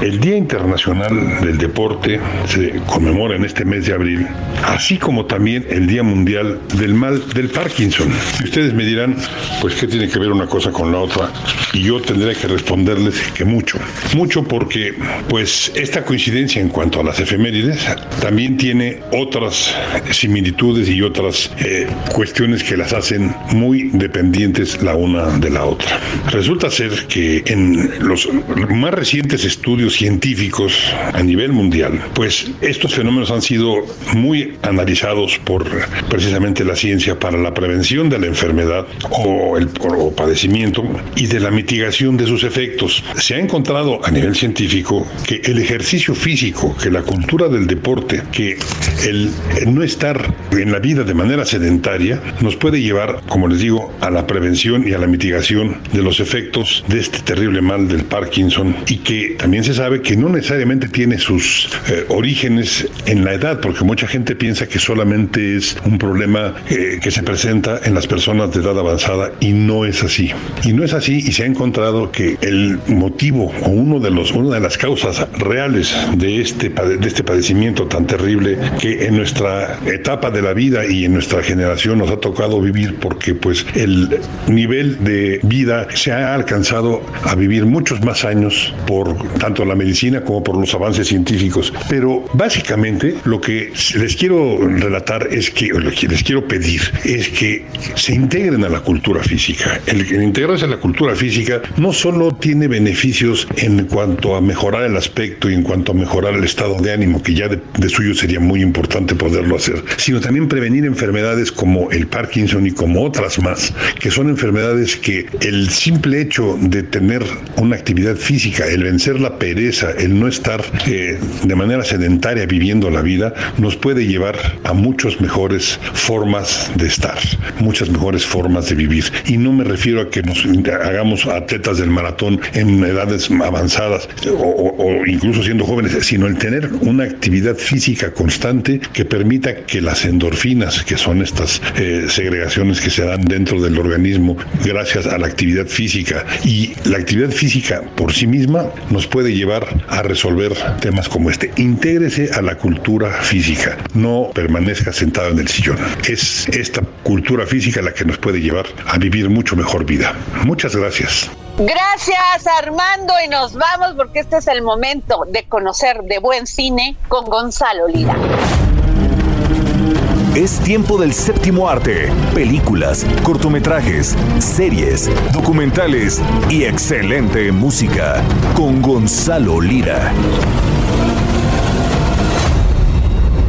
Speaker 16: El Día Internacional del Deporte se conmemora en este mes de abril, así como también el Día Mundial del Mal del Parkinson. Y ustedes me dirán, pues qué tiene que ver una cosa con la otra y yo tendré que responderles que mucho. Mucho porque, pues, esta coincidencia en cuanto a las efemérides también tiene otras similitudes y otras eh, cuestiones que las hacen muy dependientes la una de la otra. Resulta ser que en los más recientes estudios científicos a nivel mundial, pues estos fenómenos han sido muy analizados por precisamente la ciencia para la prevención de la enfermedad o el o padecimiento y de la mitigación de sus efectos. Se ha encontrado a nivel científico que el ejercicio físico, que la cultura del deporte, que el no estar en la vida de manera sedentaria nos puede llevar, como les digo, a la prevención y a la mitigación de los efectos de este terrible mal del Parkinson y que también se sabe que no necesariamente tiene sus eh, orígenes en la edad, porque mucha gente piensa que solamente es un problema eh, que se presenta en las personas de edad avanzada y no es así. Y no es así y se ha encontrado que el motivo o uno de los, una de las causas reales de este, de este padecimiento tan terrible en nuestra etapa de la vida y en nuestra generación nos ha tocado vivir porque pues el nivel de vida se ha alcanzado a vivir muchos más años por tanto la medicina como por los avances científicos. Pero básicamente lo que les quiero relatar es que, o que les quiero pedir es que se integren a la cultura física. El, el integrarse a la cultura física no solo tiene beneficios en cuanto a mejorar el aspecto y en cuanto a mejorar el estado de ánimo, que ya de, de suyo sería muy importante poderlo hacer, sino también prevenir enfermedades como el Parkinson y como otras más, que son enfermedades que el simple hecho de tener una actividad física, el vencer la pereza, el no estar eh, de manera sedentaria viviendo la vida, nos puede llevar a muchas mejores formas de estar, muchas mejores formas de vivir. Y no me refiero a que nos hagamos atletas del maratón en edades avanzadas o incluso siendo jóvenes, sino el tener una actividad física constante que permita que las endorfinas, que son estas eh, segregaciones que se dan dentro del organismo gracias a la actividad física, y la actividad física por sí misma nos puede llevar a resolver temas como este. Intégrese a la cultura física, no permanezca sentado en el sillón. Es esta cultura física la que nos puede llevar a vivir mucho mejor vida. Muchas gracias.
Speaker 4: Gracias Armando y nos vamos porque este es el momento de conocer de buen cine con Gonzalo Lira.
Speaker 2: Es tiempo del séptimo arte, películas, cortometrajes, series, documentales y excelente música con Gonzalo Lira.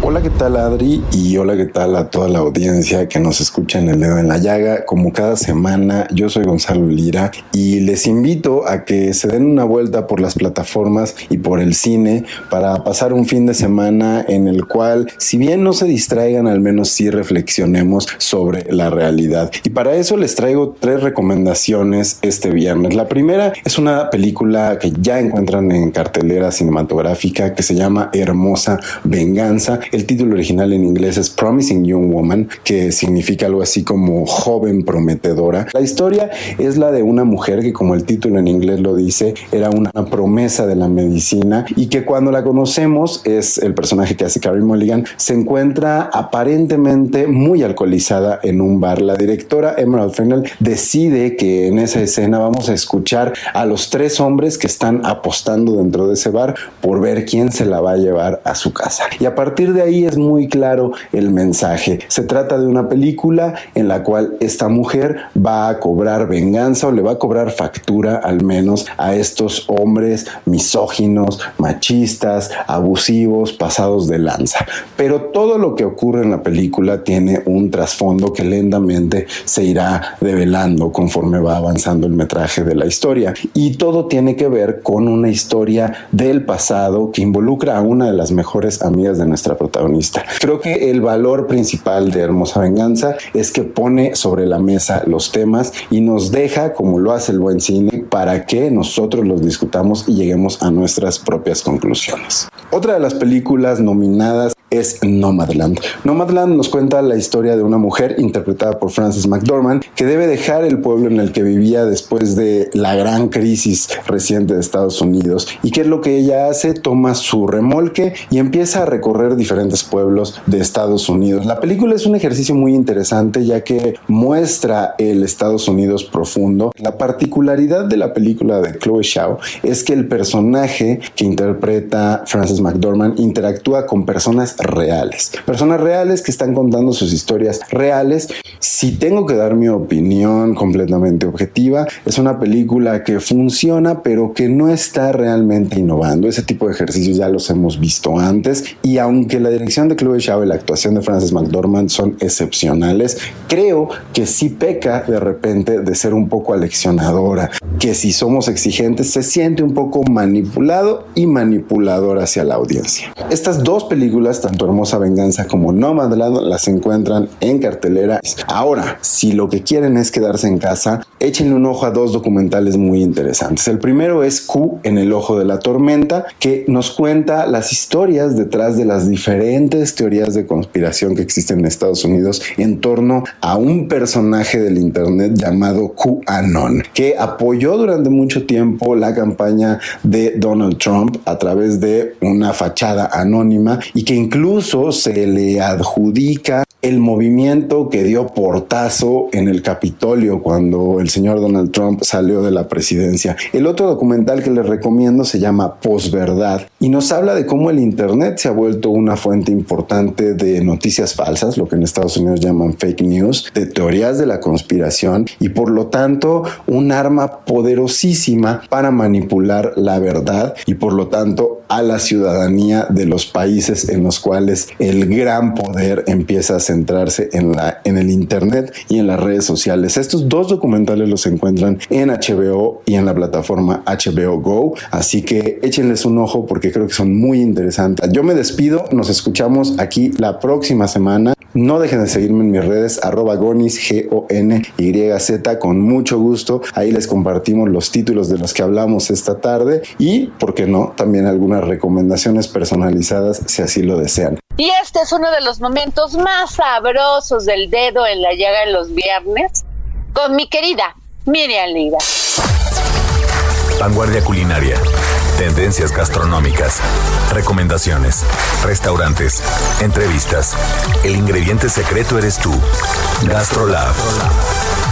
Speaker 17: Hola, ¿qué tal Adri? Y hola, ¿qué tal a toda la audiencia que nos escucha en el dedo en la llaga? Como cada semana, yo soy Gonzalo Lira y les invito a que se den una vuelta por las plataformas y por el cine para pasar un fin de semana en el cual, si bien no se distraigan, al menos sí reflexionemos sobre la realidad. Y para eso les traigo tres recomendaciones este viernes. La primera es una película que ya encuentran en cartelera cinematográfica que se llama Hermosa Venganza. El título original en inglés es Promising Young Woman, que significa algo así como joven prometedora. La historia es la de una mujer que, como el título en inglés lo dice, era una promesa de la medicina y que cuando la conocemos es el personaje que hace Carrie Mulligan, se encuentra aparentemente muy alcoholizada en un bar. La directora Emerald Fennell decide que en esa escena vamos a escuchar a los tres hombres que están apostando dentro de ese bar por ver quién se la va a llevar a su casa. Y a partir de ahí es muy claro el mensaje. Se trata de una película en la cual esta mujer va a cobrar venganza o le va a cobrar factura al menos a estos hombres misóginos, machistas, abusivos, pasados de lanza. Pero todo lo que ocurre en la película tiene un trasfondo que lentamente se irá develando conforme va avanzando el metraje de la historia. Y todo tiene que ver con una historia del pasado que involucra a una de las mejores amigas de nuestra protagonista. Creo que el valor principal de Hermosa Venganza es que pone sobre la mesa los temas y nos deja, como lo hace el buen cine, para que nosotros los discutamos y lleguemos a nuestras propias conclusiones. Otra de las películas nominadas es Nomadland. Nomadland nos cuenta la historia de una mujer interpretada por Frances McDormand que debe dejar el pueblo en el que vivía después de la gran crisis reciente de Estados Unidos. ¿Y qué es lo que ella hace? Toma su remolque y empieza a recorrer diferentes pueblos de Estados Unidos. La película es un ejercicio muy interesante ya que muestra el Estados Unidos profundo. La particularidad de la película de Chloe Shaw es que el personaje que interpreta Frances McDormand interactúa con personas reales. Personas reales que están contando sus historias reales. Si tengo que dar mi opinión completamente objetiva, es una película que funciona pero que no está realmente innovando. Ese tipo de ejercicios ya los hemos visto antes y aunque la dirección de Chloe Zhao y la actuación de Frances McDormand son excepcionales, creo que sí peca de repente de ser un poco aleccionadora, que si somos exigentes se siente un poco manipulado y manipulador hacia la audiencia. Estas dos películas tanto Hermosa Venganza como Nomadland las encuentran en cartelera. Ahora, si lo que quieren es quedarse en casa, échenle un ojo a dos documentales muy interesantes. El primero es Q en el ojo de la tormenta, que nos cuenta las historias detrás de las diferentes teorías de conspiración que existen en Estados Unidos en torno a un personaje del Internet llamado QAnon, que apoyó durante mucho tiempo la campaña de Donald Trump a través de una fachada anónima y que incluso Incluso se le adjudica el movimiento que dio portazo en el Capitolio cuando el señor Donald Trump salió de la presidencia. El otro documental que les recomiendo se llama Posverdad y nos habla de cómo el Internet se ha vuelto una fuente importante de noticias falsas, lo que en Estados Unidos llaman fake news, de teorías de la conspiración y por lo tanto un arma poderosísima para manipular la verdad y por lo tanto a la ciudadanía de los países en los cuales el gran poder empieza a centrarse en, la, en el Internet y en las redes sociales. Estos dos documentales los encuentran en HBO y en la plataforma HBO Go, así que échenles un ojo porque creo que son muy interesantes. Yo me despido, nos escuchamos aquí la próxima semana. No dejen de seguirme en mis redes, arroba gonis, G-O-N-Y-Z, con mucho gusto. Ahí les compartimos los títulos de los que hablamos esta tarde y, ¿por qué no?, también algunas recomendaciones personalizadas si así lo desean.
Speaker 4: Y este es uno de los momentos más sabrosos del dedo en la llaga en los viernes con mi querida Miriam Lira.
Speaker 2: Vanguardia culinaria. Tendencias gastronómicas. Recomendaciones. Restaurantes. Entrevistas. El ingrediente secreto eres tú. Gastrolab.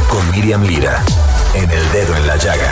Speaker 2: Con Miriam Lira. En el dedo en la llaga.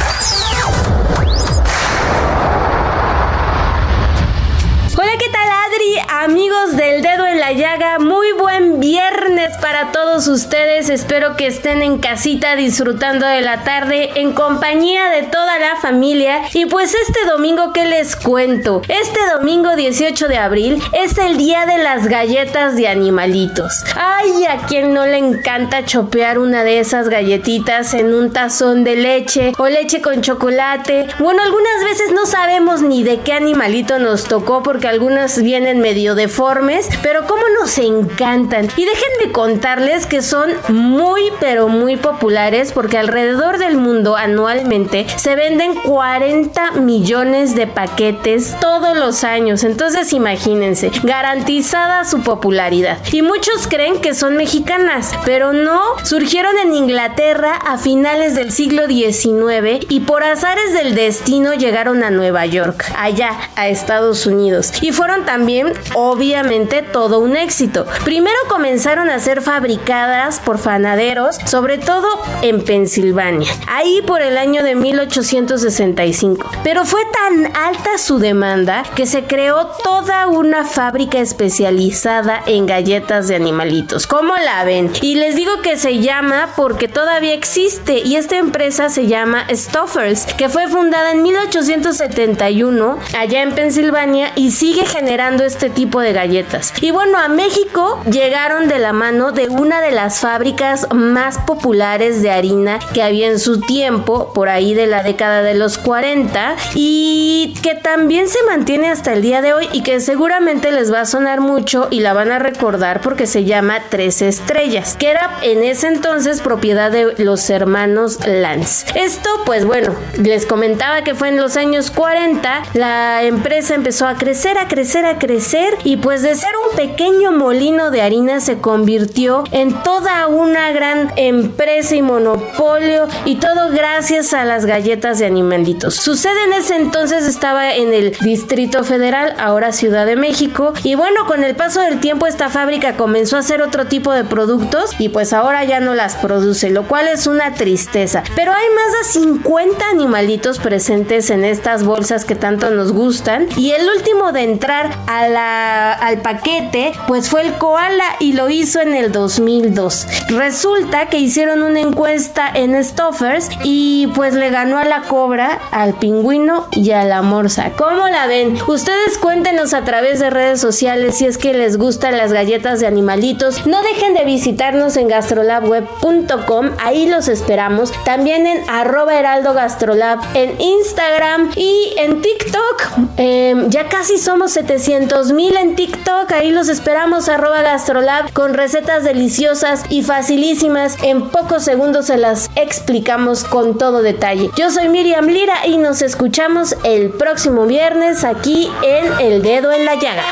Speaker 18: Amigos del dedo en la llaga, muy buen viernes para todos ustedes. Espero que estén en casita disfrutando de la tarde en compañía de toda la familia. Y pues este domingo, ¿qué les cuento? Este domingo 18 de abril es el día de las galletas de animalitos. Ay, a quien no le encanta chopear una de esas galletitas en un tazón de leche o leche con chocolate. Bueno, algunas veces no sabemos ni de qué animalito nos tocó porque algunas vienen medio deformes, pero como nos encantan. Y déjenme contarles que son muy, pero muy populares porque alrededor del mundo anualmente se venden 40 millones de paquetes todos los años. Entonces imagínense, garantizada su popularidad. Y muchos creen que son mexicanas, pero no, surgieron en Inglaterra a finales del siglo XIX y por azares del destino llegaron a Nueva York, allá a Estados Unidos. Y fueron también obviamente todo un éxito. Primero comenzaron a ser fabricadas por panaderos, sobre todo en Pensilvania, ahí por el año de 1865. Pero fue tan alta su demanda que se creó toda una fábrica especializada en galletas de animalitos. ¿Cómo la ven? Y les digo que se llama porque todavía existe y esta empresa se llama Stoffers, que fue fundada en 1871 allá en Pensilvania y sigue generando este tipo de galletas. Y bueno, a México llegaron de la mano de una de las fábricas más populares de harina que había en su tiempo, por ahí de la década de los 40, y que también se mantiene hasta el día de hoy y que seguramente les va a sonar mucho y la van a recordar porque se llama Tres Estrellas, que era en ese entonces propiedad de los hermanos Lance. Esto, pues bueno, les comentaba que fue en los años 40, la empresa empezó a crecer, a crecer, a crecer y pues de ser un pequeño molino de harina se convirtió en toda una gran empresa y monopolio y todo gracias a las galletas de animalitos. Su sede en ese entonces estaba en el Distrito Federal, ahora Ciudad de México y bueno, con el paso del tiempo esta fábrica comenzó a hacer otro tipo de productos y pues ahora ya no las produce, lo cual es una tristeza. Pero hay más de 50 animalitos presentes en estas bolsas que tanto nos gustan y el último de entrar a la, al paquete pues fue el koala y lo hizo en el 2002. Resulta que hicieron una encuesta en Stoffers y pues le ganó a la cobra, al pingüino y a la morsa. ¿Cómo la ven? Ustedes cuéntenos a través de redes sociales si es que les gustan las galletas de animalitos. No dejen de visitarnos en gastrolabweb.com, ahí los esperamos. También en arroba heraldo gastrolab en Instagram y en TikTok. Em, ya casi somos 700 mil en TikTok, ahí los esperamos arroba gastrolab con recetas deliciosas y facilísimas. En pocos segundos se las explicamos con todo detalle. Yo soy Miriam Lira y nos escuchamos el próximo viernes aquí en El Dedo en la Llaga.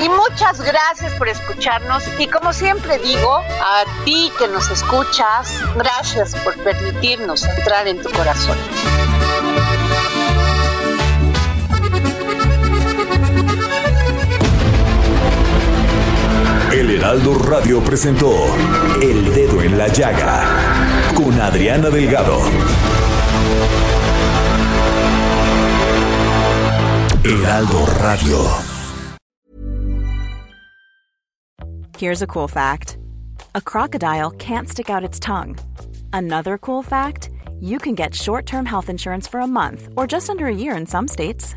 Speaker 4: Y muchas gracias por escucharnos y como siempre digo, a ti que nos escuchas, gracias por permitirnos entrar en tu corazón.
Speaker 2: El Heraldo Radio presentó El Dedo en la Llaga con Adriana Delgado. Heraldo Radio.
Speaker 19: Here's a cool fact a crocodile can't stick out its tongue. Another cool fact you can get short term health insurance for a month or just under a year in some states.